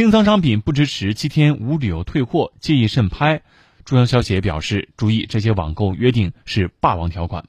清仓商品不支持七天无理由退货建议慎拍。中央消协表示注意这些网购约定是霸王条款。